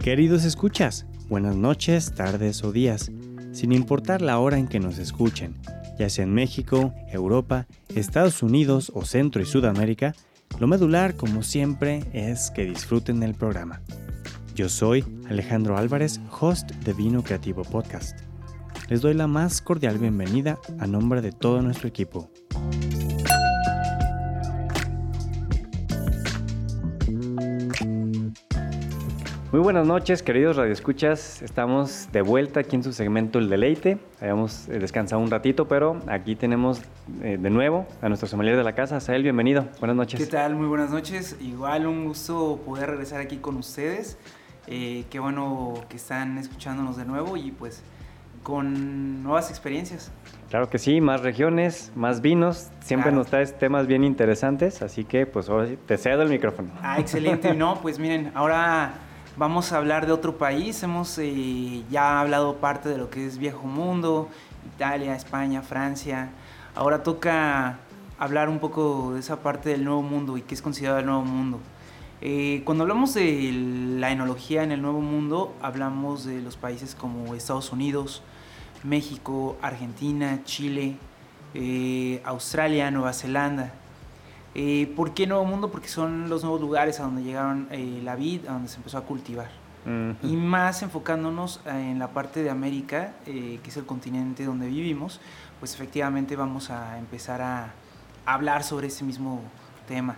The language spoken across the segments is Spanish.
Queridos escuchas, buenas noches, tardes o días, sin importar la hora en que nos escuchen, ya sea en México, Europa, Estados Unidos o Centro y Sudamérica, lo medular, como siempre, es que disfruten el programa. Yo soy Alejandro Álvarez, host de Vino Creativo Podcast. Les doy la más cordial bienvenida a nombre de todo nuestro equipo. Muy buenas noches, queridos radioescuchas. Estamos de vuelta aquí en su segmento El Deleite. Habíamos eh, descansado un ratito, pero aquí tenemos eh, de nuevo a nuestro sommelier de la casa. Sael, bienvenido. Buenas noches. ¿Qué tal? Muy buenas noches. Igual un gusto poder regresar aquí con ustedes. Eh, qué bueno que están escuchándonos de nuevo y pues con nuevas experiencias. Claro que sí, más regiones, más vinos. Siempre Claro. nos traes temas bien interesantes, así que pues ahora te cedo el micrófono. Ah, excelente. No, pues miren, ahora vamos a hablar de otro país. Hemos eh, ya hablado parte de lo que es Viejo Mundo, Italia, España, Francia. Ahora toca hablar un poco de esa parte del Nuevo Mundo y qué es considerado el Nuevo Mundo. Eh, cuando hablamos de la enología en el Nuevo Mundo, hablamos de los países como Estados Unidos, México, Argentina, Chile, eh, Australia, Nueva Zelanda. Eh, ¿Por qué Nuevo Mundo? Porque son los nuevos lugares a donde llegaron eh, la vid, a donde se empezó a cultivar. Ujú. Y más enfocándonos en la parte de América, eh, que es el continente donde vivimos, pues efectivamente vamos a empezar a hablar sobre ese mismo tema.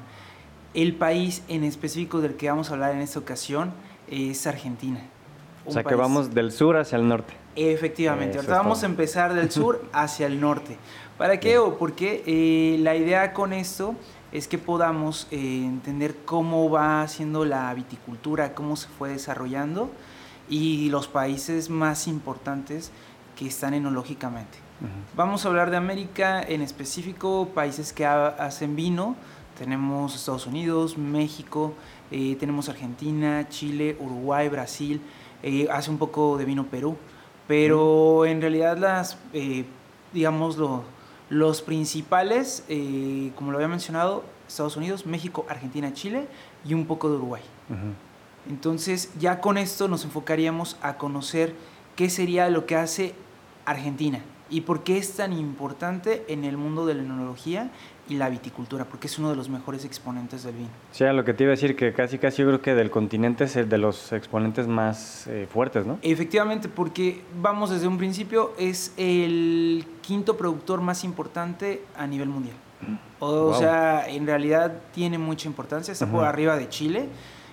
El país en específico del que vamos a hablar en esta ocasión es Argentina. O sea que país- vamos del sur hacia el norte. Efectivamente, ahorita vamos todo. a empezar del sur hacia el norte. ¿Para qué? O porque eh, la idea con esto es que podamos eh, entender cómo va siendo la viticultura, cómo se fue desarrollando y los países más importantes que están enológicamente. Ujú. Vamos a hablar de América, en específico países que ha- hacen vino. Tenemos Estados Unidos, México, eh, tenemos Argentina, Chile, Uruguay, Brasil, eh, hace un poco de vino Perú. Pero en realidad las, eh, digamos, lo- los principales, eh, como lo había mencionado, Estados Unidos, México, Argentina, Chile y un poco de Uruguay. Entonces, ya con esto nos enfocaríamos a conocer qué sería lo que hace Argentina y por qué es tan importante en el mundo de la enología y la viticultura, porque es uno de los mejores exponentes del vino. Sí, a lo que te iba a decir, que casi casi yo creo que del continente es el de los exponentes más eh, fuertes, ¿no? Efectivamente, porque vamos desde un principio, es el quinto productor más importante a nivel mundial. O, sea, en realidad tiene mucha importancia, está por arriba de Chile,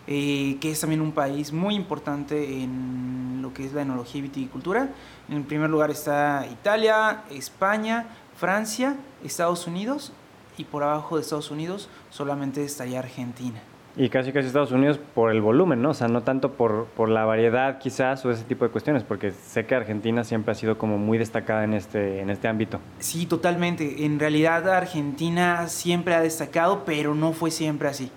eh, que es también un país muy importante en lo que es la enología y viticultura. En primer lugar está Italia, España, Francia, Estados Unidos y por abajo de Estados Unidos solamente estaría Argentina. Y casi casi Estados Unidos por el volumen, ¿no? O sea, no tanto por, por la variedad quizás o ese tipo de cuestiones, porque sé que Argentina siempre ha sido como muy destacada en este, en este ámbito. Sí, totalmente. En realidad Argentina siempre ha destacado, pero no fue siempre así.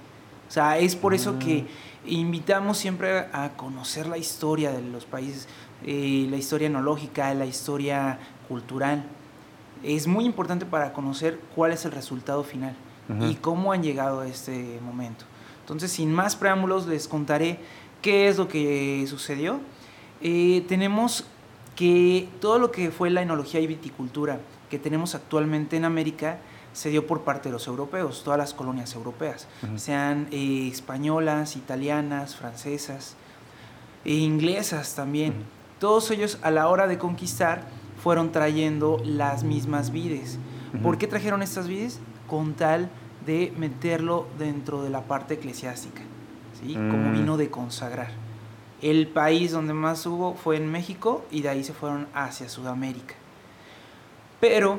O sea, es por eso que invitamos siempre a conocer la historia de los países, eh, la historia enológica, la historia cultural. Es muy importante para conocer cuál es el resultado final y cómo han llegado a este momento. Entonces, sin más preámbulos, les contaré qué es lo que sucedió. Eh, tenemos que todo lo que fue la enología y viticultura que tenemos actualmente en América se dio por parte de los europeos, todas las colonias europeas, sean eh, españolas, italianas, francesas, e inglesas también. Todos ellos a la hora de conquistar fueron trayendo las mismas vides. Ujú. ¿Por qué trajeron estas vides? Con tal de meterlo dentro de la parte eclesiástica, ¿sí? como Mm. vino de consagrar. El país donde más hubo fue en México y de ahí se fueron hacia Sudamérica. Pero,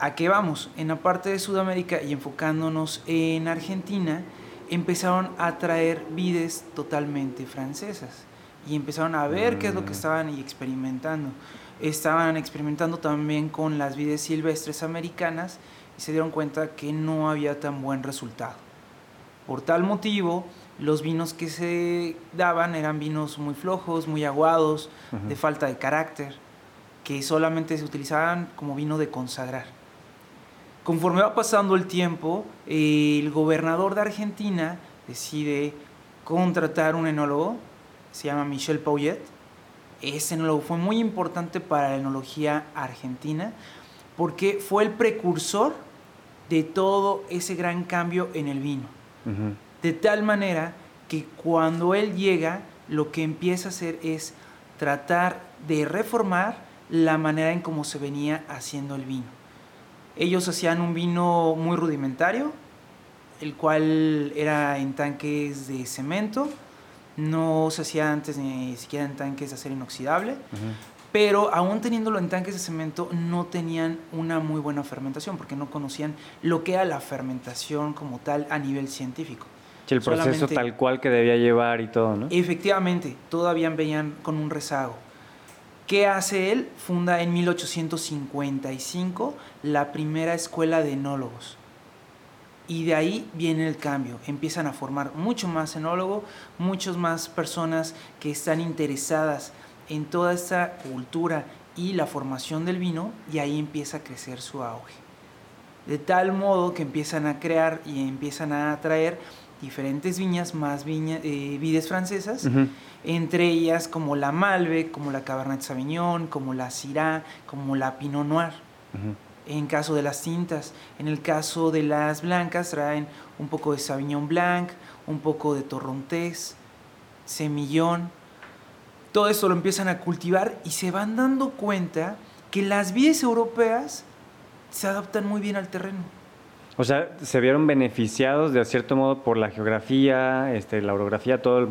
¿a qué vamos? En la parte de Sudamérica y enfocándonos en Argentina, empezaron a traer vides totalmente francesas y empezaron a ver qué es lo que Mm. estaban experimentando. Estaban experimentando también con las vides silvestres americanas y se dieron cuenta que no había tan buen resultado. Por tal motivo, los vinos que se daban eran vinos muy flojos, muy aguados, de falta de carácter, que solamente se utilizaban como vino de consagrar. Conforme va pasando el tiempo, el gobernador de Argentina decide contratar un enólogo, se llama Michel Pauget. Ese enólogo fue muy importante para la enología argentina porque fue el precursor de todo ese gran cambio en el vino. De tal manera que cuando él llega, lo que empieza a hacer es tratar de reformar la manera en cómo se venía haciendo el vino. Ellos hacían un vino muy rudimentario, el cual era en tanques de cemento, no se hacía antes ni siquiera en tanques de acero inoxidable, pero aún teniéndolo en tanques de cemento no tenían una muy buena fermentación porque no conocían lo que era la fermentación como tal a nivel científico. El proceso Solamente- tal cual que debía llevar y todo, ¿no? Efectivamente, todavía veían con un rezago. ¿Qué hace él? Funda en 1855 la primera escuela de enólogos. Y de ahí viene el cambio. Empiezan a formar mucho más enólogo, muchas más personas que están interesadas en toda esta cultura y la formación del vino, y ahí empieza a crecer su auge. De tal modo que empiezan a crear y empiezan a traer diferentes viñas, más viña- eh, vides francesas, entre ellas como la Malbec, como la Cabernet Sauvignon, como la Syrah, como la Pinot Noir. Ujú. En caso de las tintas, en el caso de las blancas traen un poco de Sauvignon Blanc, un poco de Torrontés, Semillón. Todo esto lo empiezan a cultivar y se van dando cuenta que las vides europeas se adaptan muy bien al terreno. O sea, se vieron beneficiados de cierto modo por la geografía, este, la orografía, todo el,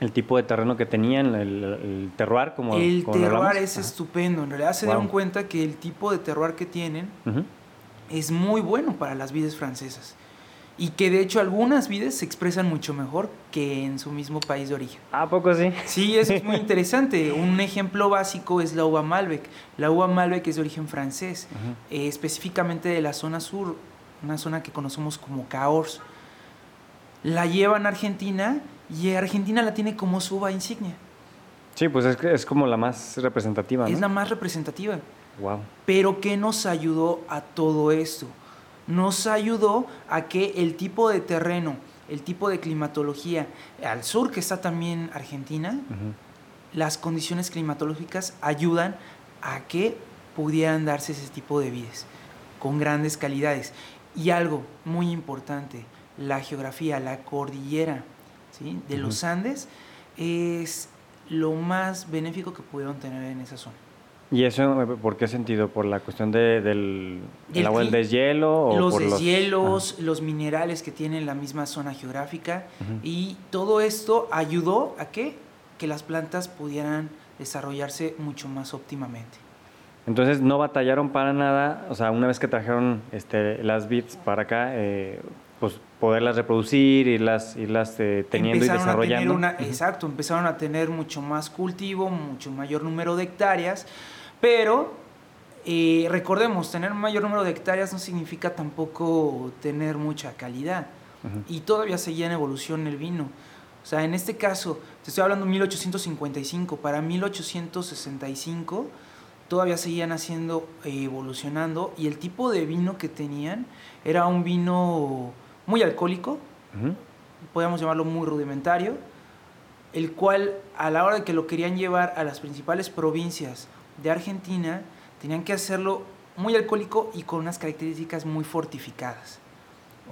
el tipo de terreno que tenían, el, el terroir, como el como terroir es estupendo. En realidad se Wow. dieron cuenta que el tipo de terroir que tienen es muy bueno para las vides francesas. Y que de hecho algunas vides se expresan mucho mejor que en su mismo país de origen. ¿A poco sí? Sí, eso es muy interesante. Un ejemplo básico es la uva Malbec. La uva Malbec es de origen francés, eh, específicamente de la zona sur, una zona que conocemos como Cahors. La llevan a Argentina y Argentina la tiene como su uva insignia. Sí, pues es, como la más representativa, ¿no? Es la más representativa. Wow. Pero ¿qué nos ayudó a todo esto? Nos ayudó a que el tipo de terreno, el tipo de climatología, al sur que está también Argentina, las condiciones climatológicas ayudan a que pudieran darse ese tipo de vides con grandes calidades. Y algo muy importante, la geografía, la cordillera ¿sí? de los Andes es lo más benéfico que pudieron tener en esa zona. ¿Y eso por qué sentido? ¿Por la cuestión de, del el Del agua del deshielo? O los por deshielos, los minerales que tienen la misma zona geográfica y todo esto ayudó a que, que las plantas pudieran desarrollarse mucho más óptimamente. Entonces no batallaron para nada, o sea, una vez que trajeron este, las bits para acá, eh, pues poderlas reproducir, irlas, irlas eh, teniendo y Empezaron desarrollando. una- exacto, empezaron a tener mucho más cultivo, mucho mayor número de hectáreas, pero eh, recordemos, tener un mayor número de hectáreas no significa tampoco tener mucha calidad. Y todavía seguía en evolución el vino. O sea, en este caso, te estoy hablando de 1855, para 1865 todavía seguían haciendo, eh, evolucionando, y el tipo de vino que tenían era un vino muy alcohólico, Ujú. podríamos llamarlo muy rudimentario, el cual a la hora de que lo querían llevar a las principales provincias de Argentina, tenían que hacerlo muy alcohólico y con unas características muy fortificadas.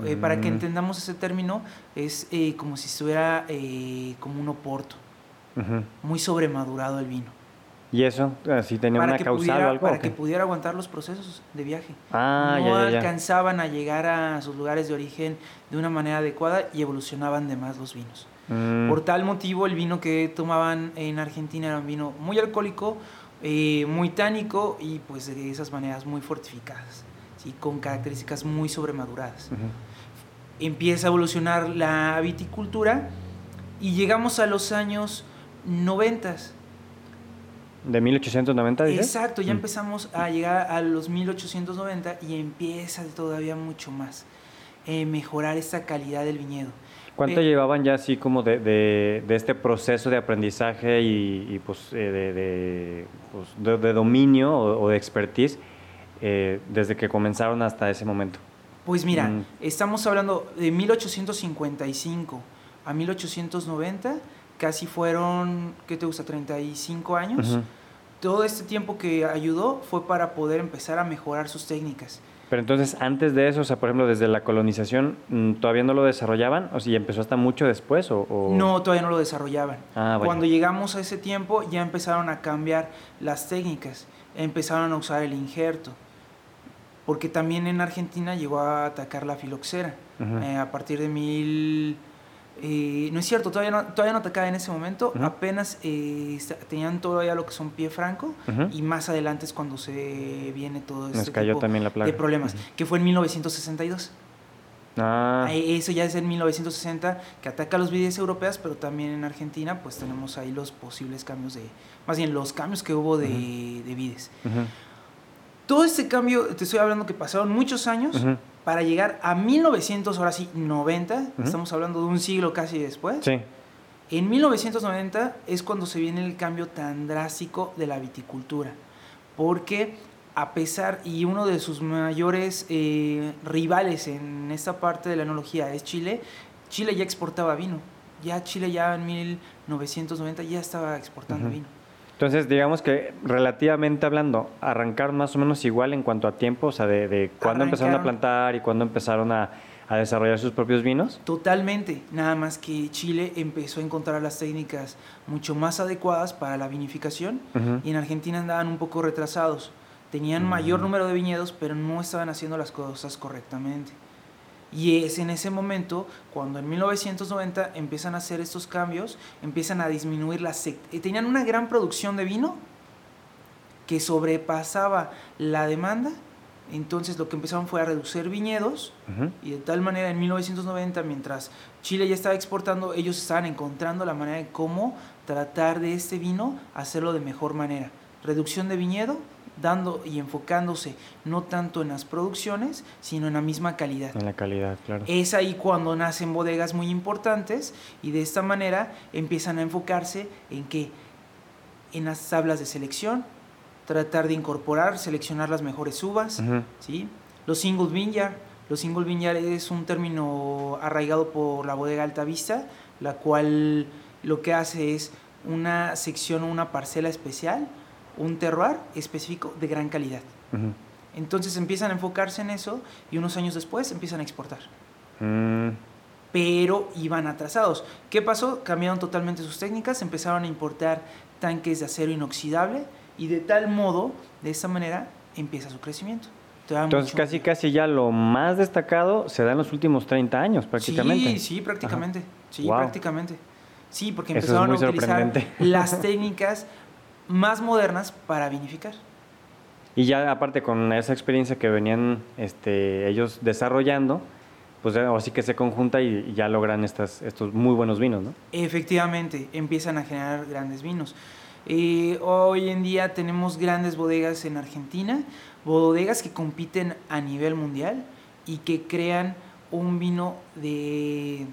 Eh, Para que entendamos ese término, es eh, como si estuviera eh, como un oporto, muy sobremadurado el vino. ¿Y eso? ¿Así tenía Para, una causal o algo? para que pudiera aguantar los procesos de viaje. Ah, no ya, ya, ya. alcanzaban a llegar a sus lugares de origen de una manera adecuada y evolucionaban de más los vinos. Mm. Por tal motivo, el vino que tomaban en Argentina era un vino muy alcohólico, eh, muy tánico y pues de esas maneras muy fortificadas, ¿sí? con características muy sobremaduradas. Ujú. empieza a evolucionar la viticultura y llegamos a los años 90. ¿De 1890 dices? Exacto, ya Mm. empezamos a llegar a los 1890 y empieza todavía mucho más eh, mejorar esta calidad del viñedo. ¿Cuánto Eh, llevaban ya así como de, de- de este proceso de aprendizaje y, y, pues, eh, de, de, pues, de- de dominio o, o de expertise eh, desde que comenzaron hasta ese momento? Pues mira, Mm. estamos hablando de 1855 a 1890, casi fueron, ¿qué te gusta? 35 años. Todo este tiempo que ayudó fue para poder empezar a mejorar sus técnicas. Pero entonces, antes de eso, o sea, por ejemplo, desde la colonización, mm, ¿todavía no lo desarrollaban? ¿O si empezó hasta mucho después? O, o- No, todavía no lo desarrollaban. Ah. Cuando llegamos a ese tiempo ya empezaron a cambiar las técnicas, empezaron a usar el injerto, porque también en Argentina llegó a atacar la filoxera eh, a partir de mil... eh, no es cierto, todavía no, todavía no atacaba en ese momento, Ujú. apenas eh, tenían todavía lo que son pie franco Ujú. y más adelante es cuando se viene todo Nos este cayó tipo también la plaga. de problemas, Ujú. que fue en 1962. Ah, Eso ya es en 1960 que ataca los vides europeas, pero también en Argentina pues tenemos ahí los posibles cambios de, más bien los cambios que hubo de, de vides. Todo este cambio, te estoy hablando que pasaron muchos años. Para llegar a 1900, ahora sí, 90, Ujú. estamos hablando de un siglo casi después. Sí. En 1990 es cuando se viene el cambio tan drástico de la viticultura, porque a pesar, y uno de sus mayores eh, rivales en esta parte de la enología es Chile, Chile ya exportaba vino, ya Chile ya en 1990 ya estaba exportando vino. Entonces, digamos que relativamente hablando, arrancaron más o menos igual en cuanto a tiempo, o sea, de, de cuándo empezaron a plantar y cuándo empezaron a, a desarrollar sus propios vinos. Totalmente, nada más que Chile empezó a encontrar las técnicas mucho más adecuadas para la vinificación y en Argentina andaban un poco retrasados. Tenían mayor Mm. número de viñedos, pero no estaban haciendo las cosas correctamente. Y es en ese momento cuando en 1990 empiezan a hacer estos cambios, empiezan a disminuir las... sec- eh, Tenían una gran producción de vino que sobrepasaba la demanda, entonces lo que empezaron fue a reducir viñedos y de tal manera en 1990, mientras Chile ya estaba exportando, ellos estaban encontrando la manera de cómo tratar de este vino hacerlo de mejor manera. Reducción de viñedo, dando y enfocándose no tanto en las producciones, sino en la misma calidad. En la calidad, claro. Es ahí cuando nacen bodegas muy importantes y de esta manera empiezan a enfocarse en que en las tablas de selección, tratar de incorporar, seleccionar las mejores uvas. ¿sí? Los single vineyard, los single vineyard es un término arraigado por la bodega Alta Vista, la cual lo que hace es una sección o una parcela especial, un terroir específico de gran calidad. Entonces empiezan a enfocarse en eso y unos años después empiezan a exportar. Mm, Pero iban atrasados. ¿Qué pasó? Cambiaron totalmente sus técnicas, empezaron a importar tanques de acero inoxidable y de tal modo, de esta manera, empieza su crecimiento. Entonces, casi, casi ya lo más destacado se da en los últimos 30 años, prácticamente. Sí, sí, prácticamente. Sí, Wow. prácticamente. Sí, porque es empezaron a utilizar las técnicas más modernas para vinificar. Y ya aparte con esa experiencia que venían este, ellos desarrollando, pues ya así que se conjunta y, y ya logran estas, estos muy buenos vinos, ¿no? Efectivamente, empiezan a generar grandes vinos. Eh, hoy en día tenemos grandes bodegas en Argentina, bodegas que compiten a nivel mundial y que crean un vino de,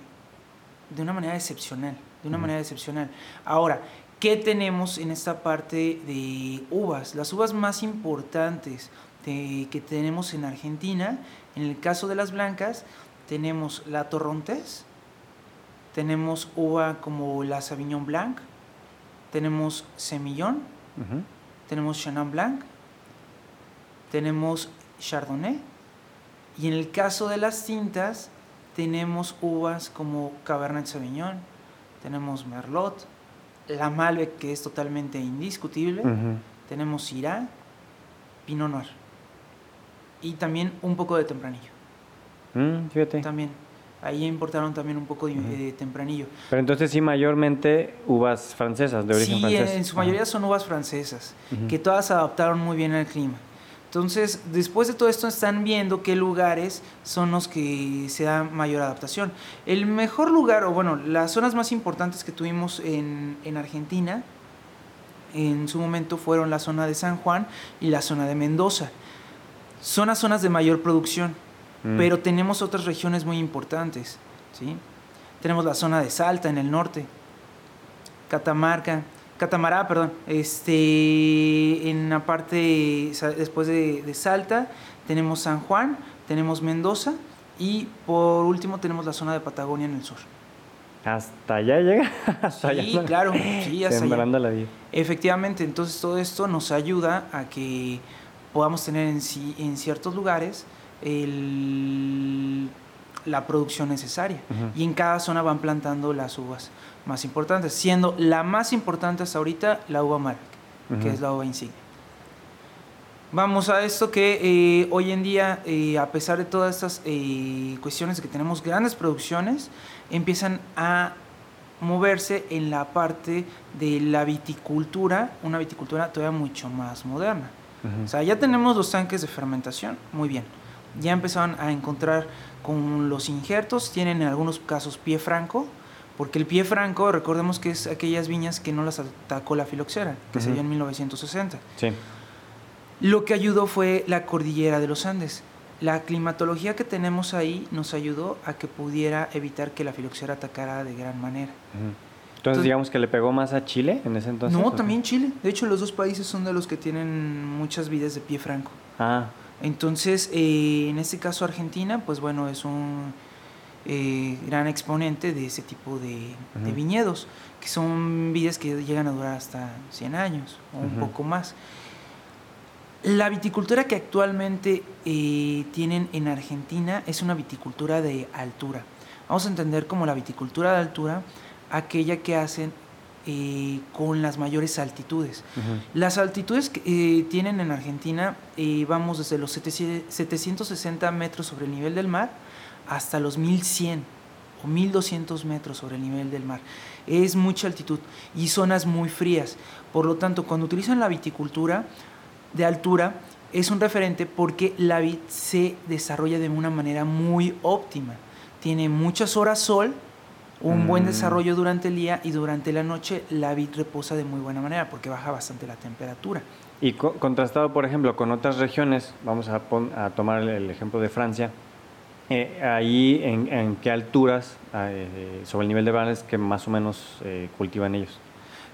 de una manera excepcional, de una manera excepcional. Ahora, ¿qué tenemos en esta parte de uvas? Las uvas más importantes de- que tenemos en Argentina, en el caso de las blancas, tenemos la Torrontés, tenemos uva como la Sauvignon Blanc, tenemos Semillón, tenemos Chenin Blanc, tenemos Chardonnay. Y en el caso de las tintas, tenemos uvas como Cabernet Sauvignon, tenemos Merlot, la Malbec que es totalmente indiscutible, tenemos Syrah, Pinot Noir. Y también un poco de tempranillo. Mm, fíjate. También. Ahí importaron también un poco de, de tempranillo. Pero entonces sí, mayormente uvas francesas, de origen sí, francés. en su mayoría son uvas francesas, que todas se adaptaron muy bien al clima. Entonces, después de todo esto están viendo qué lugares son los que se da mayor adaptación. El mejor lugar, o bueno, las zonas más importantes que tuvimos en, en Argentina, en su momento fueron la zona de San Juan y la zona de Mendoza. Son las zonas de mayor producción, Mm. pero tenemos otras regiones muy importantes, ¿sí? Tenemos la zona de Salta en el norte, Catamarca, Catamará, perdón, este, en la parte después de, de Salta tenemos San Juan, tenemos Mendoza y por último tenemos la zona de Patagonia en el sur. Hasta allá llega. Hasta allá, Sí, ¿no? claro, sí, hasta allá. Sembrando la vida. Efectivamente, entonces todo esto nos ayuda a que podamos tener en, sí- en ciertos lugares el- la producción necesaria. Y en cada zona van plantando las uvas más importantes, siendo la más importante hasta ahorita la uva Malbec, que Ujú. es la uva insignia. Vamos a esto que eh, hoy en día, eh, a pesar de todas estas eh, cuestiones de que tenemos grandes producciones, empiezan a moverse en la parte de la viticultura, una viticultura todavía mucho más moderna. Ujú. O sea, ya tenemos los tanques de fermentación, muy bien. Ya empezaron a encontrar con los injertos, tienen en algunos casos pie franco, porque el pie franco, recordemos que es aquellas viñas que no las atacó la filoxera, que se dio en 1960. Sí. Lo que ayudó fue la cordillera de los Andes. La climatología que tenemos ahí nos ayudó a que pudiera evitar que la filoxera atacara de gran manera. Entonces, digamos que le pegó más a Chile en ese entonces. no, también Chile. De hecho, los dos países son de los que tienen muchas vidas de pie franco. Ah, Entonces, eh, en este caso Argentina, pues bueno, es un eh, gran exponente de ese tipo de, viñedos, que son vides que llegan a durar hasta 100 años o un poco más. La viticultura que actualmente eh, tienen en Argentina es una viticultura de altura. Vamos a entender como la viticultura de altura aquella que hacen eh, con las mayores altitudes. Las altitudes que eh, tienen en Argentina, eh, vamos desde los 700 760 metros sobre el nivel del mar hasta los 1100 o 1200 metros sobre el nivel del mar. Es mucha altitud y zonas muy frías. Por lo tanto, cuando utilizan la viticultura de altura, es un referente porque la vid se desarrolla de una manera muy óptima. Tiene muchas horas sol, un buen Mm. desarrollo durante el día y durante la noche la vid reposa de muy buena manera porque baja bastante la temperatura. Y co- contrastado, por ejemplo, con otras regiones, vamos a, tomar el ejemplo de Francia, eh, ahí en, en qué alturas eh, sobre el nivel de mar es que más o menos eh, cultivan ellos.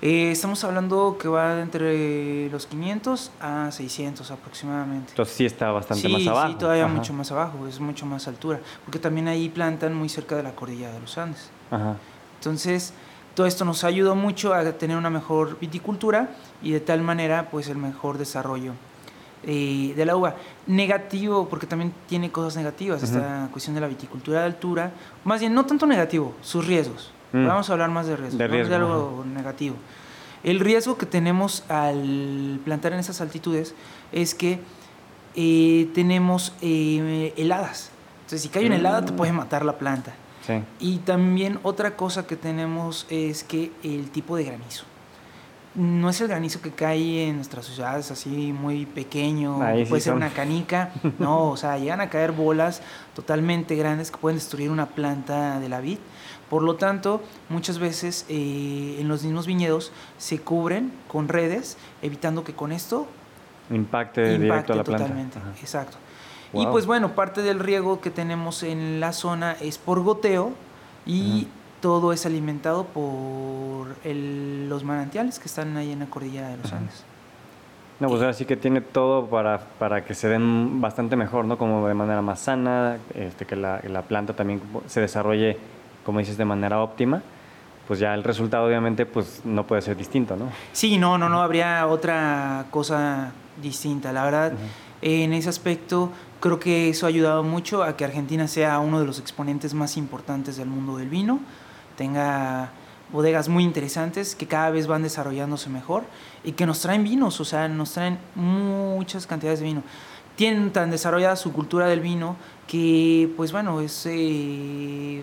Eh, estamos hablando que va entre los 500 a 600 aproximadamente. Entonces sí está bastante sí, más abajo. Sí, todavía Ajá. mucho más abajo, es mucho más altura, porque también ahí plantan muy cerca de la cordillera de los Andes. Ajá. Entonces, todo esto nos ayudó mucho a tener una mejor viticultura y de tal manera, pues, el mejor desarrollo eh, de la uva. Negativo, porque también tiene cosas negativas, esta cuestión de la viticultura de altura. Más bien, no tanto negativo, sus riesgos. Mm. Vamos a hablar más de riesgos, De no de riesgo, algo negativo. El riesgo que tenemos al plantar en esas altitudes es que eh, tenemos eh, heladas. Entonces, si cae una helada, te Mm. puede matar la planta. Sí. Y también otra cosa que tenemos es que el tipo de granizo. No es el granizo que cae en nuestras ciudades así muy pequeño, Ahí que sí puede ser son. una canica. No, o sea, llegan a caer bolas totalmente grandes que pueden destruir una planta de la vid. Por lo tanto, muchas veces eh, en los mismos viñedos se cubren con redes, evitando que con esto Impacte, directo a la planta. totalmente. Ajá. Exacto. Y pues bueno, parte del riego que tenemos en la zona es por goteo y. todo es alimentado por el- los manantiales que están ahí en la cordillera de los. Andes. No, pues ahora sí que tiene todo para, para que se den bastante mejor, ¿no? Como de manera más sana, este, que la, la planta también se desarrolle, como dices, de manera óptima. Pues ya el resultado obviamente pues no puede ser distinto, ¿no? Sí, no, no, no habría otra cosa distinta. La verdad, en ese aspecto creo que eso ha ayudado mucho a que Argentina sea uno de los exponentes más importantes del mundo del vino, tenga bodegas muy interesantes que cada vez van desarrollándose mejor y que nos traen vinos, o sea, nos traen muchas cantidades de vino. Tienen tan desarrollada su cultura del vino que, pues bueno, es eh,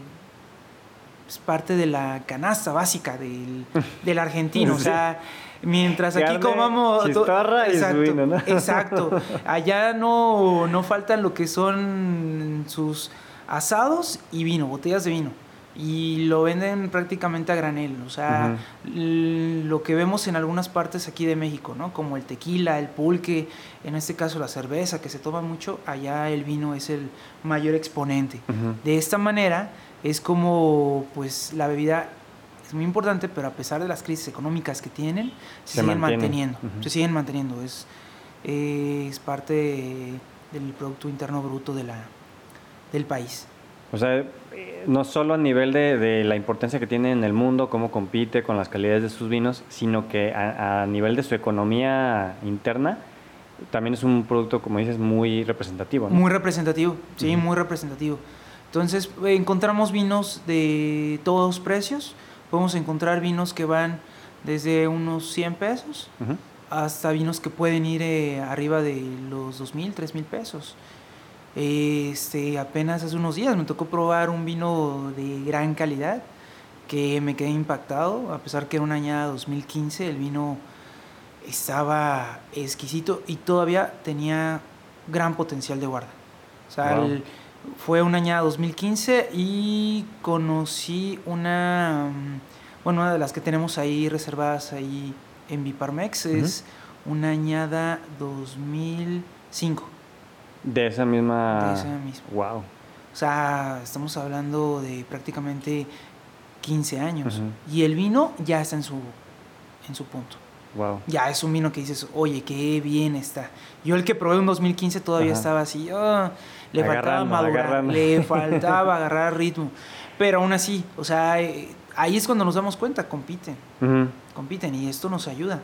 es parte de la canasta básica del, del argentino. O sea, mientras aquí Carne, comamos... chistorra y vino, ¿no? exacto. Allá no, no faltan lo que son sus asados y vino, botellas de vino. Y lo venden prácticamente a granel. O sea, lo que vemos en algunas partes aquí de México, ¿no? Como el tequila, el pulque, en este caso la cerveza, que se toma mucho, allá el vino es el mayor exponente. De esta manera es como pues la bebida es muy importante, pero a pesar de las crisis económicas que tienen, se, Se siguen manteniendo. Se siguen manteniendo. Es, eh, es parte del Producto Interno Bruto de la, del país. O sea, eh, no solo a nivel de, de la importancia que tiene en el mundo, cómo compite con las calidades de sus vinos, sino que a, a nivel de su economía interna, también es un producto, como dices, muy representativo. ¿no? Muy representativo, sí, muy representativo. Entonces eh, encontramos vinos de todos precios. Podemos encontrar vinos que van desde unos 100 pesos hasta vinos que pueden ir eh, arriba de los 2.000, 3.000 pesos. Este, apenas hace unos días me tocó probar un vino de gran calidad que me quedé impactado, a pesar que era una añada 2015, el vino estaba exquisito y todavía tenía gran potencial de guarda. O sea, Wow. el- fue una añada 2015 y conocí una, mm, bueno, una de las que tenemos ahí reservadas ahí en Viparmex, es una añada 2005. De esa misma... De esa misma. Wow. O sea, estamos hablando de prácticamente 15 años. Y el vino ya está en su, en su punto. Wow. Ya es un vino que dices, oye, qué bien está. Yo el que probé en 2015 todavía Ajá. estaba así, ah, le faltaba madurar, agarrando. le faltaba agarrar ritmo. Pero aún así, o sea, eh, ahí es cuando nos damos cuenta, compiten. Compiten y esto nos ayuda.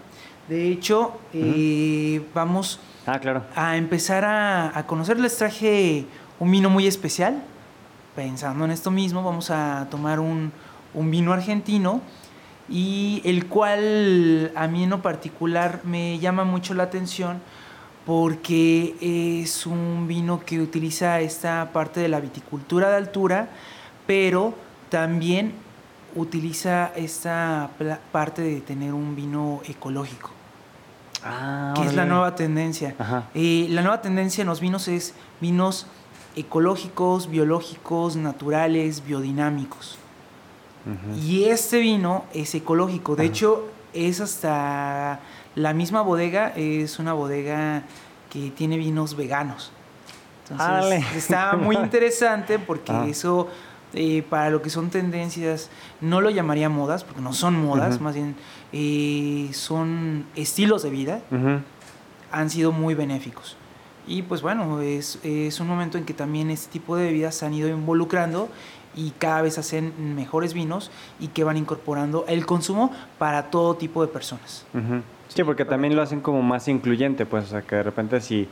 De hecho, eh, vamos Ah, claro. a empezar a, a conocer. Les traje un vino muy especial. Pensando en esto mismo, vamos a tomar un, un vino argentino y el cual a mí en lo particular me llama mucho la atención porque es un vino que utiliza esta parte de la viticultura de altura, pero también utiliza esta parte de tener un vino ecológico Ah, que es la nueva tendencia. Eh, la nueva tendencia en los vinos es vinos ecológicos, biológicos, naturales, biodinámicos. Y este vino es ecológico. De Ajá. hecho, es hasta la misma bodega, es una bodega que tiene vinos veganos. Entonces, está muy interesante porque eso, eh, para lo que son tendencias, no lo llamaría modas, porque no son modas, Ujú. más bien eh, son estilos de vida Ujú. han sido muy benéficos. Y pues bueno, es, es un momento en que también este tipo de bebidas se han ido involucrando y cada vez hacen mejores vinos y que van incorporando el consumo para todo tipo de personas. Ujú. Sí, porque también lo hacen como más incluyente, pues, o sea, que de repente si,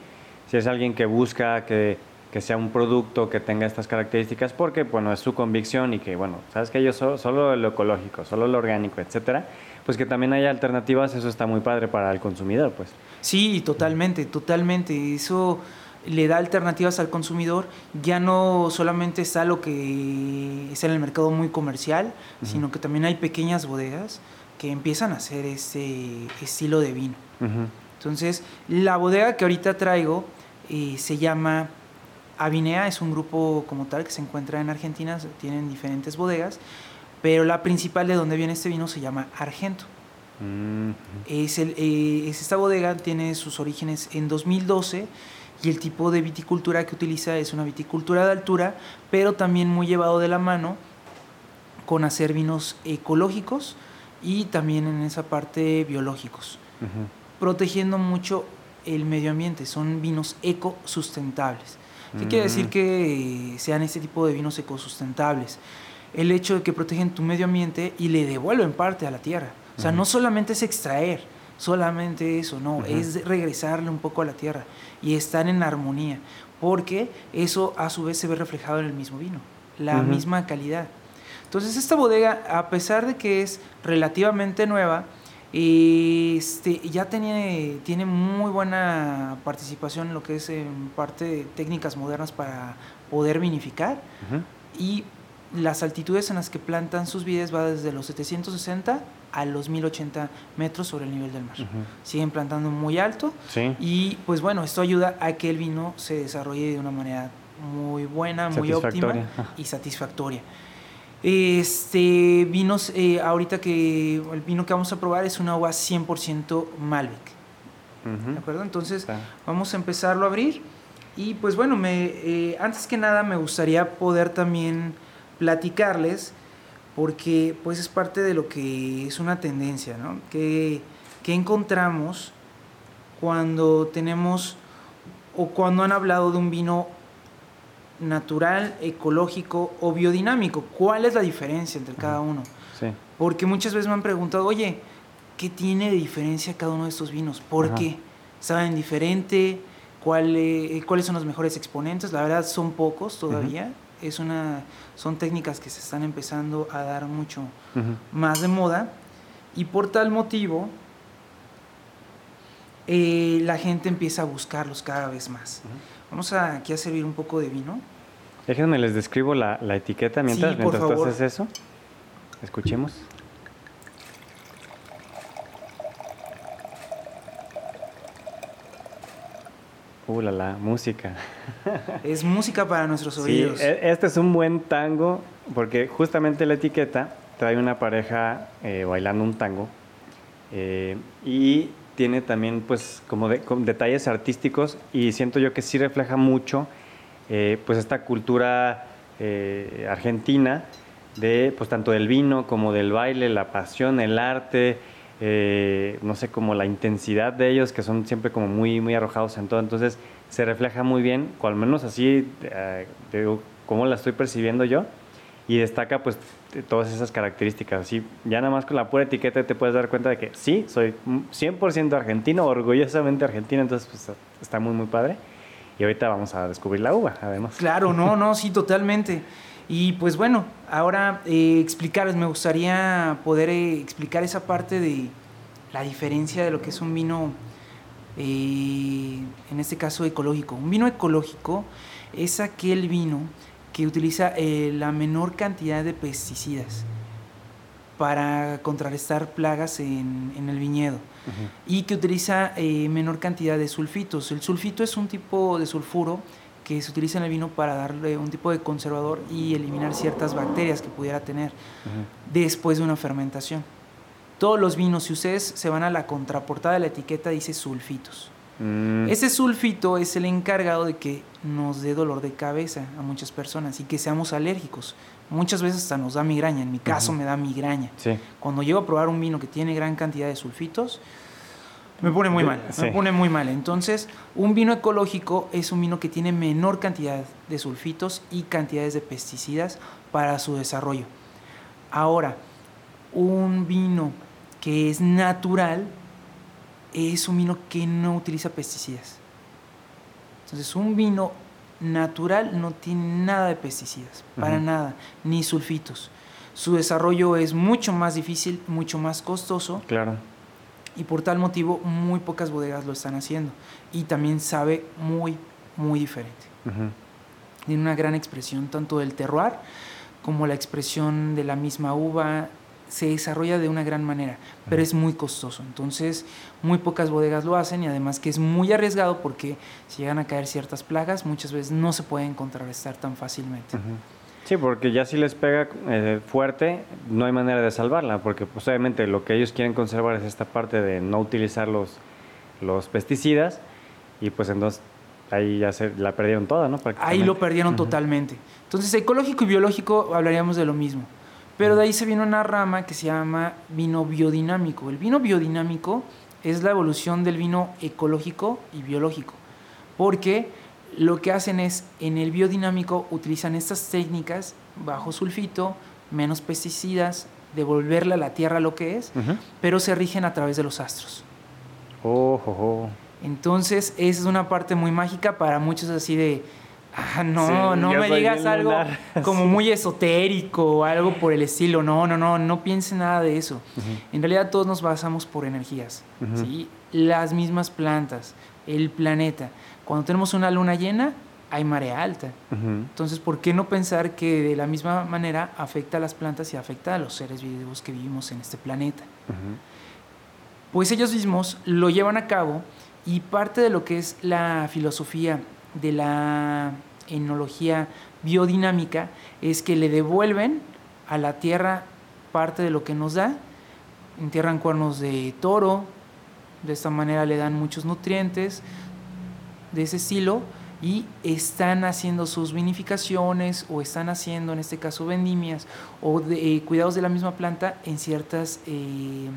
si es alguien que busca que, que sea un producto que tenga estas características, porque, bueno, es su convicción y que, bueno, sabes que yo so- solo lo ecológico, solo lo orgánico, etcétera, pues que también haya alternativas, eso está muy padre para el consumidor, pues. Sí, totalmente, totalmente. Eso le da alternativas al consumidor. Ya no solamente está lo que está en el mercado muy comercial, sino que también hay pequeñas bodegas que empiezan a hacer ese estilo de vino. Entonces, la bodega que ahorita traigo eh, se llama Avinea, es un grupo como tal que se encuentra en Argentina, tienen diferentes bodegas, pero la principal de donde viene este vino se llama Argento. Mm, Es, el, eh, es esta bodega, tiene sus orígenes en 2012 y el tipo de viticultura que utiliza es una viticultura de altura, pero también muy llevado de la mano con hacer vinos ecológicos y también en esa parte biológicos protegiendo mucho el medio ambiente. Son vinos ecosustentables. ¿Qué Mm. quiere decir que sean este tipo de vinos ecosustentables? El hecho de que protegen tu medio ambiente y le devuelven parte a la tierra. O sea, no solamente es extraer, solamente eso, no, es regresarle un poco a la tierra y estar en armonía, porque eso a su vez se ve reflejado en el mismo vino, la misma calidad. Entonces esta bodega, a pesar de que es relativamente nueva, este, ya tiene, tiene muy buena participación en lo que es en parte de técnicas modernas para poder vinificar. Y las altitudes en las que plantan sus vides va desde los 760 a los 1080 metros sobre el nivel del mar. Siguen plantando muy alto. Y pues bueno, esto ayuda a que el vino se desarrolle de una manera muy buena, muy óptima y satisfactoria. Este vinos, eh, ahorita que el vino que vamos a probar es una uva 100% Malbec. ¿De acuerdo? Entonces vamos a empezarlo a abrir. Y pues bueno, me, eh, antes que nada me gustaría poder también platicarles, porque pues es parte de lo que es una tendencia, ¿no? Que, que encontramos cuando tenemos o cuando han hablado de un vino natural, ecológico o biodinámico. ¿Cuál es la diferencia entre cada uno? Porque muchas veces me han preguntado, oye, ¿qué tiene de diferencia cada uno de estos vinos? ¿Por qué? ¿Saben diferente? ¿Cuál, eh, ¿Cuáles son los mejores exponentes? La verdad son pocos todavía. Es una, son técnicas que se están empezando a dar mucho más de moda. Y por tal motivo, eh, la gente empieza a buscarlos cada vez más. Vamos a, aquí a servir un poco de vino. Déjenme les describo la, etiqueta mientras, mientras tú haces eso. Escuchemos. Uh, la, la, música. Es música para nuestros oídos. Sí, e, este es un buen tango porque justamente la etiqueta trae una pareja eh, bailando un tango eh, y tiene también pues como, detalles artísticos y siento yo que sí refleja mucho eh, pues esta cultura argentina de pues tanto del vino como del baile, la pasión, el arte, eh, no sé, como la intensidad de ellos, que son siempre como muy, muy arrojados en todo. Entonces se refleja muy bien, o al menos así, eh, como la estoy percibiendo yo, y destaca pues todas esas características. Así, ya nada más con la pura etiqueta te puedes dar cuenta de que sí, soy 100% argentino, orgullosamente argentino, entonces pues está muy, muy padre. Y ahorita vamos a descubrir la uva, además. Claro, no, no, sí, totalmente. Y pues bueno, ahora eh, explicarles, me gustaría poder eh, explicar esa parte de la diferencia de lo que es un vino, eh, en este caso ecológico. Un vino ecológico es aquel vino que utiliza la menor cantidad de pesticidas para contrarrestar plagas en, el viñedo y que utiliza menor cantidad de sulfitos. El sulfito es un tipo de sulfuro que se utiliza en el vino para darle un tipo de conservador y eliminar ciertas bacterias que pudiera tener después de una fermentación. Todos los vinos, si ustedes se van a la contraportada de la etiqueta, dice sulfitos. Mm. Ese sulfito es el encargado de que nos dé dolor de cabeza a muchas personas y que seamos alérgicos. Muchas veces hasta nos da migraña, en mi caso me da migraña. Cuando llego a probar un vino que tiene gran cantidad de sulfitos, me pone muy mal, me pone muy mal. Entonces, un vino ecológico es un vino que tiene menor cantidad de sulfitos y cantidades de pesticidas para su desarrollo. Ahora, un vino que es natural es un vino que no utiliza pesticidas. Entonces, un vino natural no tiene nada de pesticidas, para nada, ni sulfitos. Su desarrollo es mucho más difícil, mucho más costoso. Claro y por tal motivo muy pocas bodegas lo están haciendo y también sabe muy, muy diferente. Tiene una gran expresión tanto del terroir como la expresión de la misma uva se desarrolla de una gran manera, pero es muy costoso. Entonces, muy pocas bodegas lo hacen y además que es muy arriesgado porque si llegan a caer ciertas plagas, muchas veces no se pueden contrarrestar tan fácilmente. Sí, porque ya si les pega eh, fuerte, no hay manera de salvarla, porque pues, obviamente lo que ellos quieren conservar es esta parte de no utilizar los, los pesticidas y pues entonces ahí ya se la perdieron toda, ¿no? Ahí lo perdieron totalmente. Entonces, ecológico y biológico hablaríamos de lo mismo. Pero de ahí se viene una rama que se llama vino biodinámico. El vino biodinámico es la evolución del vino ecológico y biológico. Porque lo que hacen es, en el biodinámico, utilizan estas técnicas bajo sulfito, menos pesticidas, devolverle a la tierra lo que es, pero se rigen a través de los astros. Oh, oh, oh. Entonces, esa es una parte muy mágica para muchos así de, ah, no, no me digas algo como muy esotérico o algo por el estilo. No, no, no, no piense nada de eso. En realidad todos nos basamos por energías, ¿sí? Las mismas plantas, el planeta. Cuando tenemos una luna llena, hay marea alta. Entonces, ¿por qué no pensar que de la misma manera afecta a las plantas y afecta a los seres vivos que vivimos en este planeta? Pues ellos mismos lo llevan a cabo y parte de lo que es la filosofía de la enología biodinámica es que le devuelven a la tierra parte de lo que nos da, entierran cuernos de toro, de esta manera le dan muchos nutrientes de ese estilo y están haciendo sus vinificaciones o están haciendo en este caso vendimias o eh, cuidados de la misma planta en ciertas eh,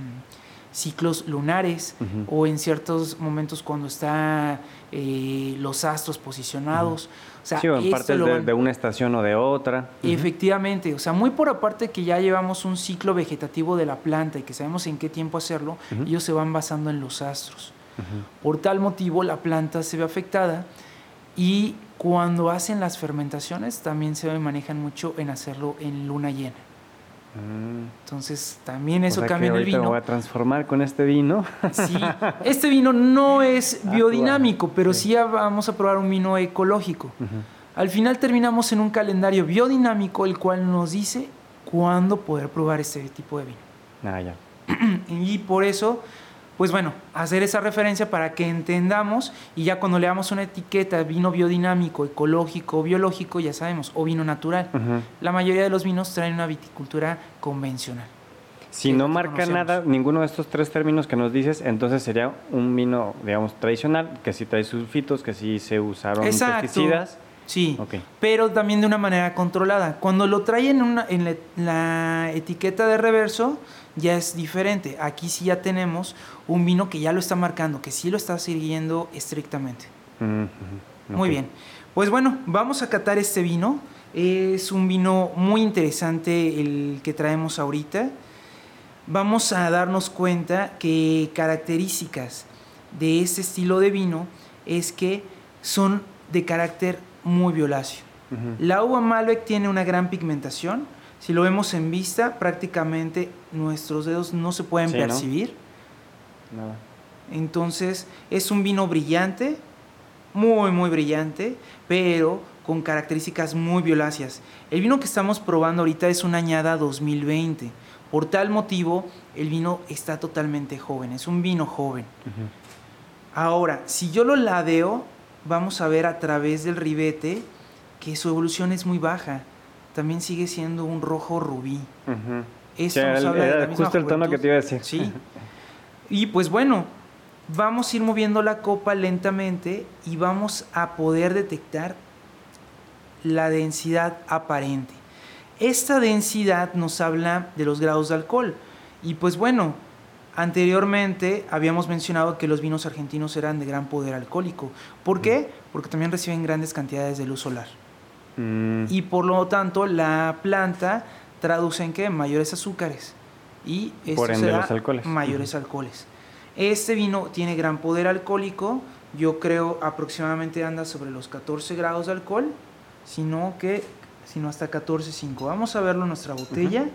ciclos lunares o en ciertos momentos cuando están eh, los astros posicionados. O sea, sí, o en parte de, una estación o de otra. Efectivamente, o sea, muy por aparte que ya llevamos un ciclo vegetativo de la planta y que sabemos en qué tiempo hacerlo, ellos se van basando en los astros. Por tal motivo la planta se ve afectada y cuando hacen las fermentaciones también se manejan mucho en hacerlo en luna llena. Entonces también eso cambia en el vino. Me voy a transformar con este vino. Sí, este vino no es ah, biodinámico, pero sí. vamos a probar un vino ecológico. Al final terminamos en un calendario biodinámico, el cual nos dice cuándo poder probar este tipo de vino. Ah, ya. y por eso pues bueno, hacer esa referencia para que entendamos y ya cuando le damos una etiqueta vino biodinámico, ecológico, biológico, ya sabemos, o vino natural. La mayoría de los vinos traen una viticultura convencional. Si no marca nada, ninguno de estos tres términos que nos dices, entonces sería un vino, digamos, tradicional, que sí trae sulfitos, que sí se usaron pesticidas. Sí, pero también de una manera controlada. Cuando lo traen en, una, en la etiqueta de reverso, ya es diferente. Aquí sí ya tenemos un vino que ya lo está marcando, que sí lo está siguiendo estrictamente. Muy bien. Pues bueno, vamos a catar este vino. Es un vino muy interesante el que traemos ahorita. Vamos a darnos cuenta que características de este estilo de vino es que son de carácter muy violáceo. La uva Malbec tiene una gran pigmentación, si lo vemos en vista, prácticamente nuestros dedos no se pueden percibir. Nada. Entonces es un vino brillante, muy, muy brillante, pero con características muy violáceas. El vino que estamos probando ahorita es una añada 2020. Por tal motivo, el vino está totalmente joven, es un vino joven. Ahora, si yo lo ladeo, vamos a ver a través del ribete que su evolución es muy baja también sigue siendo un rojo rubí. Eso nos habla de la misma justo el tono que te iba a decir. Sí. Y pues bueno, vamos a ir moviendo la copa lentamente y vamos a poder detectar la densidad aparente. Esta densidad nos habla de los grados de alcohol. Y pues bueno, anteriormente habíamos mencionado que los vinos argentinos eran de gran poder alcohólico. ¿Por qué? Porque también reciben grandes cantidades de luz solar. Mm. Y por lo tanto, la planta traduce en qué? Mayores azúcares. Y esto por ende, los alcoholes. mayores alcoholes. Este vino tiene gran poder alcohólico. Yo creo aproximadamente anda sobre los 14 grados de alcohol, sino que sino hasta 14.5. Vamos a verlo en nuestra botella.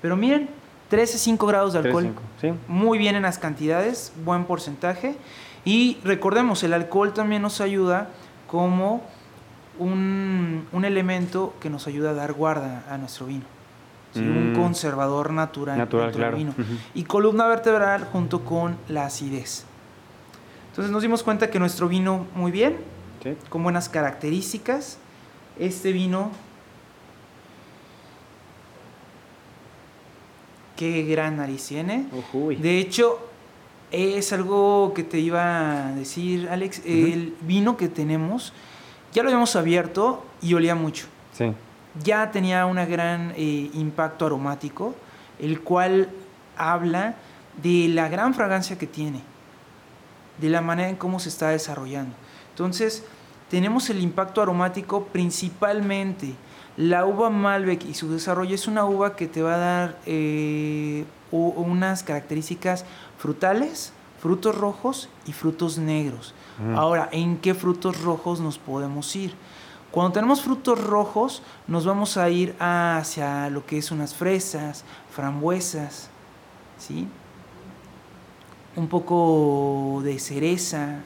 Pero miren, 13.5 grados de alcohol. Muy bien en las cantidades, buen porcentaje. Y recordemos, el alcohol también nos ayuda como un, elemento que nos ayuda a dar guarda a nuestro vino. Un mm. conservador natural, natural claro. vino. Y columna vertebral junto con la acidez. Entonces nos dimos cuenta que nuestro vino muy bien, con buenas características. Este vino, qué gran nariz tiene. De hecho, es algo que te iba a decir, Alex. El vino que tenemos ya lo habíamos abierto y olía mucho. Sí. Ya tenía un gran eh, impacto aromático, el cual habla de la gran fragancia que tiene, de la manera en cómo se está desarrollando. Entonces, tenemos el impacto aromático principalmente. La uva Malbec y su desarrollo es una uva que te va a dar eh, unas características frutales, frutos rojos y frutos negros. Ahora, ¿en qué frutos rojos nos podemos ir? Cuando tenemos frutos rojos, nos vamos a ir hacia lo que es unas fresas, frambuesas, ¿sí? Un poco de cereza.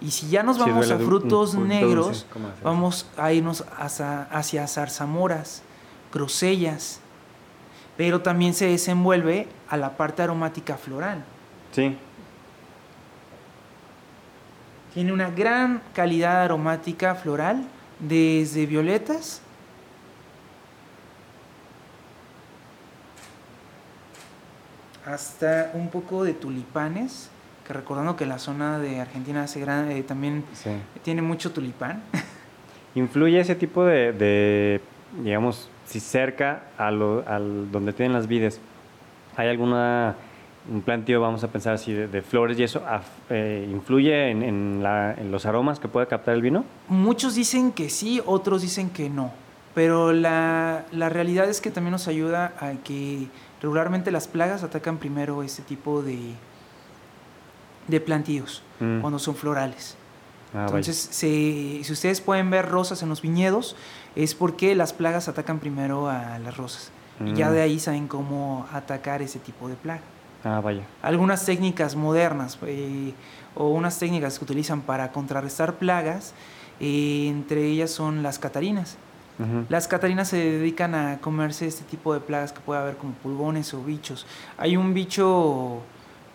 Y si ya nos vamos a frutos un- un negros, dulce, vamos a irnos hacia, hacia zarzamoras, grosellas, pero también se desenvuelve a la parte aromática floral. Sí, Tiene una gran calidad aromática floral, desde violetas hasta un poco de tulipanes, que recordando que la zona de Argentina hace gran- eh, también sí. tiene mucho tulipán. ¿Influye ese tipo de, de, digamos, si cerca a lo, al donde tienen las vides, hay alguna, un plantío, vamos a pensar así, de, de flores y eso, eh, influye en, en la- en los aromas que puede captar el vino? Muchos dicen que sí, otros dicen que no. Pero la, la realidad es que también nos ayuda a que regularmente las plagas atacan primero este tipo de, de plantíos, Mm. cuando son florales. Ah. Entonces, se- si ustedes pueden ver rosas en los viñedos, es porque las plagas atacan primero a las rosas. Y ya Mm. de ahí saben cómo atacar ese tipo de plaga. Ah, vaya. Algunas técnicas modernas eh, o unas técnicas que utilizan para contrarrestar plagas, eh, entre ellas son las catarinas. Ujú. Las catarinas se dedican a comerse este tipo de plagas que puede haber como pulgones o bichos. Hay un bicho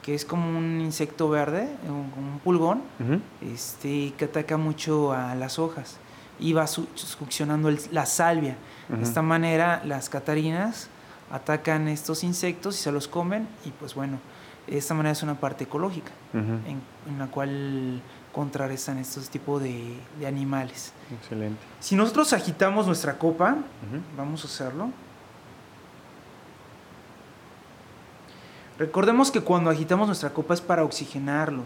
que es como un insecto verde, un, un pulgón, Ujú. este, que ataca mucho a las hojas y va su- succionando el- la salvia. Ujú. De esta manera las catarinas atacan estos insectos y se los comen y pues bueno, de esta manera es una parte ecológica en, en la cual contrarrestan estos tipos de, de animales. Excelente. Si nosotros agitamos nuestra copa. Vamos a hacerlo. Recordemos que cuando agitamos nuestra copa es para oxigenarlo.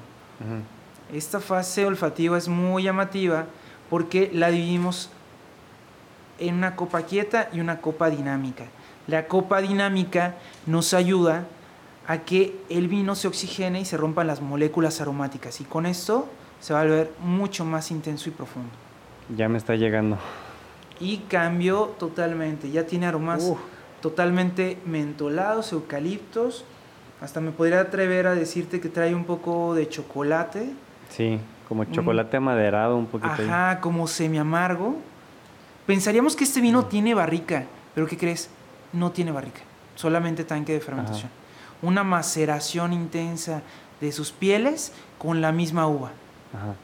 Esta fase olfativa es muy llamativa porque la dividimos en una copa quieta y una copa dinámica. La copa dinámica nos ayuda a que el vino se oxigene y se rompan las moléculas aromáticas y con esto se va a ver mucho más intenso y profundo. Ya me está llegando. Y cambio totalmente, ya tiene aromas totalmente mentolados, eucaliptos. Hasta me podría atrever a decirte que trae un poco de chocolate. Sí, como chocolate amaderado un poquito. ahí. Ajá, como semi amargo. Pensaríamos que este vino Mm. tiene barrica, pero ¿qué crees? No tiene barrica, solamente tanque de fermentación. Una maceración intensa de sus pieles con la misma uva. Ajá.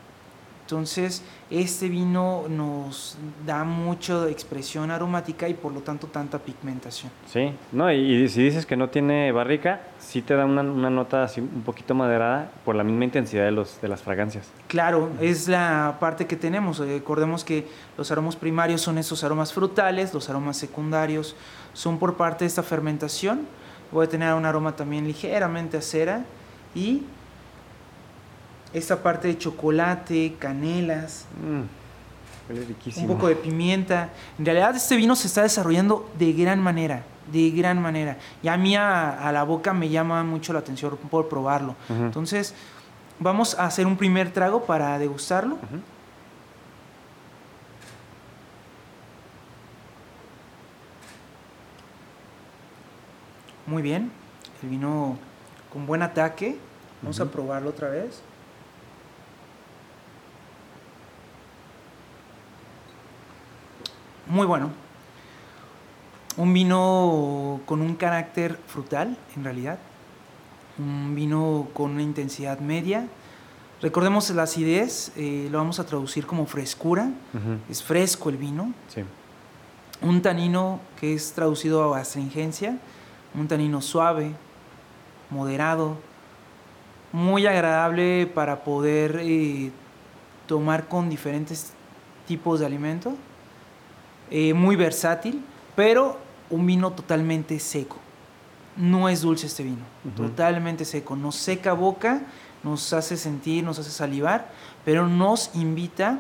Entonces, este vino nos da mucha expresión aromática y por lo tanto tanta pigmentación. Sí, no, y, y si dices que no tiene barrica, sí te da una, una nota así un poquito maderada por la misma intensidad de, los, de las fragancias. Claro, es la parte que tenemos. Recordemos que los aromas primarios son esos aromas frutales, los aromas secundarios son por parte de esta fermentación. Voy a tener un aroma también ligeramente a cera y esta parte de chocolate, canelas, Mm, riquísimo. un poco de pimienta. En realidad este vino se está desarrollando de gran manera, de gran manera. Y a mí a, a la boca me llama mucho la atención por probarlo. Entonces, vamos a hacer un primer trago para degustarlo. Muy bien. El vino con buen ataque. Vamos a probarlo otra vez. Muy bueno. Un vino con un carácter frutal, en realidad. Un vino con una intensidad media. Recordemos la acidez, eh, lo vamos a traducir como frescura. Es fresco el vino. Sí. Un tanino que es traducido a astringencia, un tanino suave, moderado, muy agradable para poder eh, tomar con diferentes tipos de alimento, eh, muy versátil, pero un vino totalmente seco. No es dulce este vino, totalmente seco. Nos seca boca, nos hace sentir, nos hace salivar, pero nos invita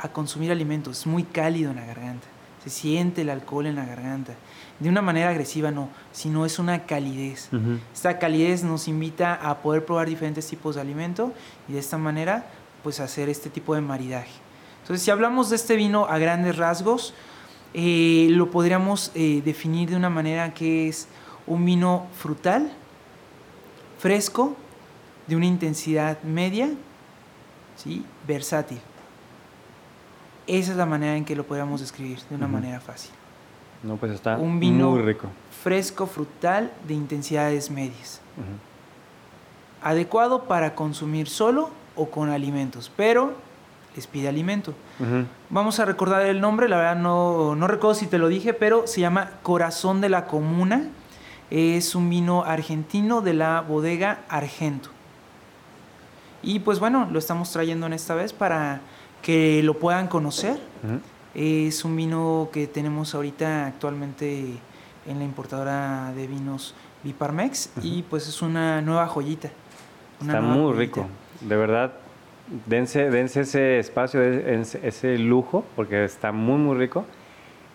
a consumir alimentos. Es muy cálido en la garganta. Se siente el alcohol en la garganta. De una manera agresiva no, sino es una calidez. Esta calidez nos invita a poder probar diferentes tipos de alimento y de esta manera pues hacer este tipo de maridaje. Entonces si hablamos de este vino a grandes rasgos, eh, lo podríamos eh, definir de una manera que es un vino frutal, fresco, de una intensidad media, ¿sí? Versátil. Esa es la manera en que lo podríamos describir de una manera fácil. No, pues está Un vino- muy rico. Fresco frutal de intensidades medias. Adecuado para consumir solo o con alimentos, pero les pide alimento. Vamos a recordar el nombre, la verdad no, no recuerdo si te lo dije, pero se llama Corazón de la Comuna. Es un vino argentino de la bodega Argento. Y pues bueno, lo estamos trayendo en esta vez para que lo puedan conocer. Es un vino que tenemos ahorita actualmente en la importadora de vinos Viparmex y pues es una nueva joyita. una Está nueva muy joyita. rico. De verdad, dense, dense ese espacio, dense ese lujo, porque está muy, muy rico.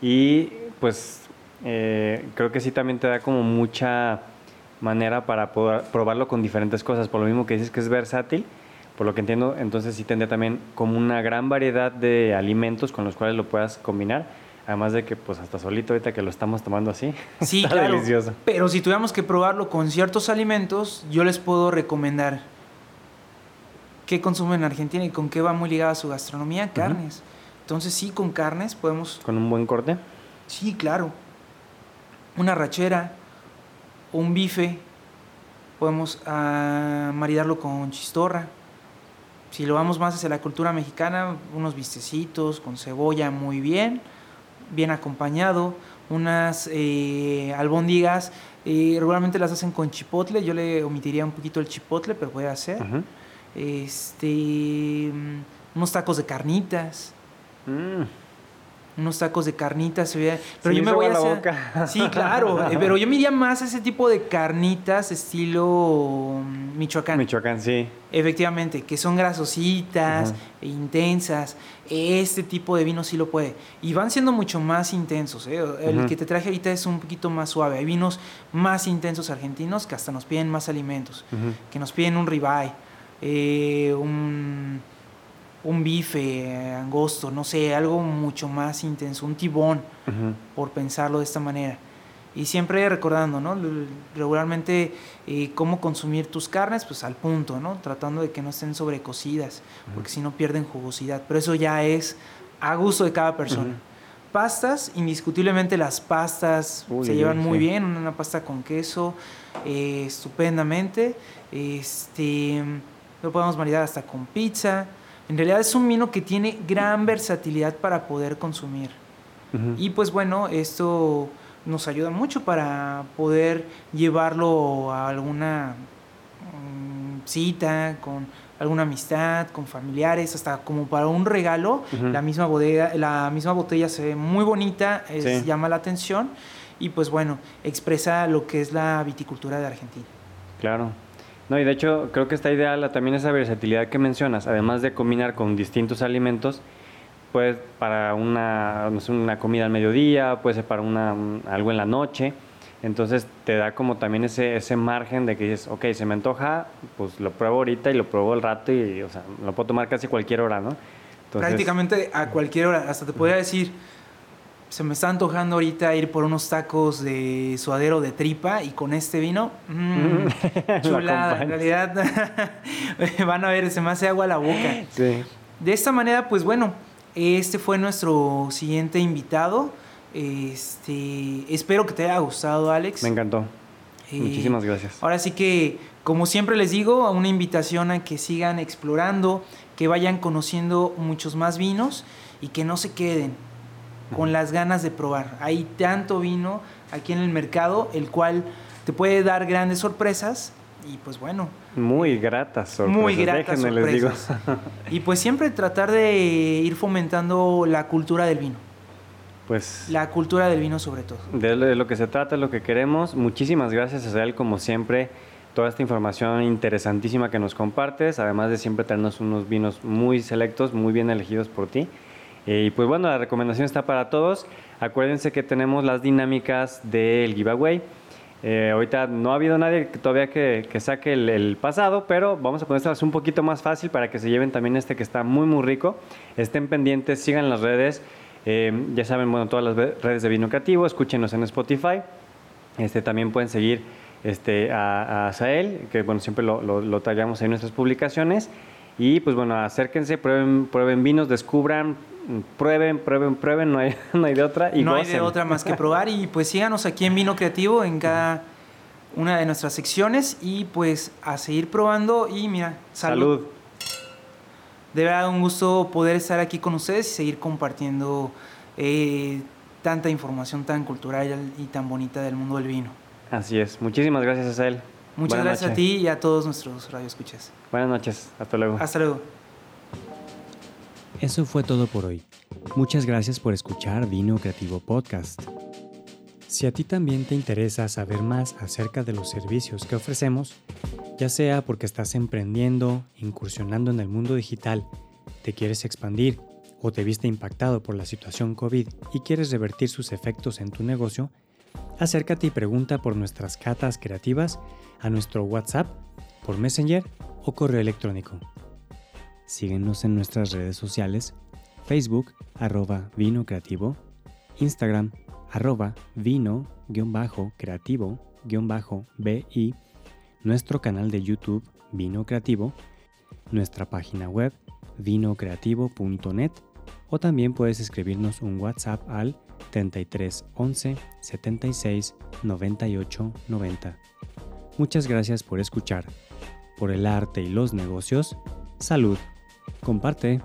Y pues eh, creo que sí también te da como mucha manera para poder probarlo con diferentes cosas. Por lo mismo que dices que es versátil, por lo que entiendo, entonces sí tendría también como una gran variedad de alimentos con los cuales lo puedas combinar. Además de que pues hasta solito ahorita que lo estamos tomando así, Sí, está claro. delicioso. Pero si tuviéramos que probarlo con ciertos alimentos, yo les puedo recomendar qué consumen en Argentina y con qué va muy ligada su gastronomía, carnes. Entonces sí, con carnes podemos, Con un buen corte. sí, claro, una rachera, un bife, podemos ah, maridarlo con chistorra. Si lo vamos más hacia la cultura mexicana, unos bistecitos con cebolla muy bien, bien acompañado, unas eh, albóndigas, eh, regularmente las hacen con chipotle, yo le omitiría un poquito el chipotle, pero puede hacer. Ujú. Este, mm, unos tacos de carnitas, Mm. Unos tacos de carnitas, pero Sí, yo me voy a la boca. sí, claro, eh, pero yo me iría más a ese tipo de carnitas estilo mm, Michoacán. Michoacán, sí. Efectivamente, que son grasositas, e intensas. Este tipo de vino sí lo puede. Y van siendo mucho más intensos. ¿eh? El que te traje ahorita es un poquito más suave. Hay vinos más intensos argentinos que hasta nos piden más alimentos. Que nos piden un ribeye, eh, un, un bife eh, angosto, no sé, algo mucho más intenso. Un tibón, por pensarlo de esta manera. Y siempre recordando, ¿no? Regularmente, eh, cómo consumir tus carnes, pues al punto, ¿no? Tratando de que no estén sobrecocidas, porque si no pierden jugosidad. Pero eso ya es a gusto de cada persona. Pastas, indiscutiblemente las pastas Uy, se llevan uy, muy bien, una pasta con queso, eh, estupendamente. Este, lo podemos maridar hasta con pizza. En realidad es un vino que tiene gran versatilidad para poder consumir. Y pues bueno, esto nos ayuda mucho para poder llevarlo a alguna mm, cita, con alguna amistad, con familiares, hasta como para un regalo. La misma bodega, la misma botella se ve muy bonita, es- Sí. llama la atención y pues bueno, expresa lo que es la viticultura de Argentina. Claro. No, y de hecho creo que está ideal también esa versatilidad que mencionas, además de combinar con distintos alimentos, pues para una, no sé, una comida al mediodía, puede ser para una, un- algo en la noche, entonces te da como también ese, ese margen de que dices, ok, se me antoja, pues lo pruebo ahorita y lo pruebo al rato y, o sea, lo puedo tomar casi cualquier hora, ¿no? Entonces, Prácticamente a cualquier hora, hasta te podría decir, se me está antojando ahorita ir por unos tacos de suadero de tripa y con este vino, mm, Lo chulada, en realidad van a ver, se me hace agua la boca. Sí. De esta manera, pues bueno, este fue nuestro siguiente invitado. Este, espero que te haya gustado, Alex. Me encantó. Eh, Muchísimas gracias. Ahora sí que, como siempre les digo, una invitación a que sigan explorando, que vayan conociendo muchos más vinos y que no se queden con las ganas de probar. Hay tanto vino aquí en el mercado, el cual te puede dar grandes sorpresas y pues bueno, Muy gratas sorpresas. muy gratas déjenme les digo. sorpresas. Y pues siempre tratar de ir fomentando la cultura del vino, Pues la cultura del vino sobre todo. de lo, que se trata, lo que queremos. Muchísimas gracias, Israel, como siempre, toda esta información interesantísima que nos compartes, además de siempre tenernos unos vinos muy selectos, muy bien elegidos por ti. Eh, y pues bueno, la recomendación está para todos. Acuérdense que tenemos las dinámicas del giveaway. Eh, ahorita no ha habido nadie todavía que, que saque el, pasado, pero vamos a ponerlas un poquito más fácil para que se lleven también este que está muy muy rico. Estén pendientes, sigan las redes. Eh, ya saben, bueno, todas las redes de Vino Creativo, escúchenos en Spotify. Este, también pueden seguir este, a, a Sael, que bueno, siempre lo, lo, lo en nuestras publicaciones. Y pues bueno, acérquense, prueben, prueben vinos, descubran, prueben, prueben, prueben, no hay, no hay de otra. Y no hay de otra más que probar. Y pues síganos aquí en Vino Creativo en cada una de nuestras secciones y pues a seguir probando y mira, salud. salud. De verdad un gusto poder estar aquí con ustedes y seguir compartiendo eh, tanta información tan cultural y tan bonita del mundo del vino. Así es. Muchísimas gracias, a él. Muchas gracias a ti y a todos nuestros radioescuchas. Buenas noches. Hasta luego. Hasta luego. Eso fue todo por hoy. Muchas gracias por escuchar Vino Creativo Podcast. Si a ti también te interesa saber más acerca de los servicios que ofrecemos, ya sea porque estás emprendiendo, incursionando en el mundo digital, te quieres expandir o te viste impactado por la situación COVID y quieres revertir sus efectos en tu negocio, acércate y pregunta por nuestras catas creativas a nuestro WhatsApp, por Messenger o correo electrónico. Síguenos en nuestras redes sociales, Facebook, arroba vino creativo, Instagram, arroba vino-creativo-bi, nuestro canal de YouTube, Vino Creativo, nuestra página web, vinocreativo.net, o también puedes escribirnos un WhatsApp al 33 11 76 98 90. Muchas gracias por escuchar. Por el arte y los negocios, salud. Comparte.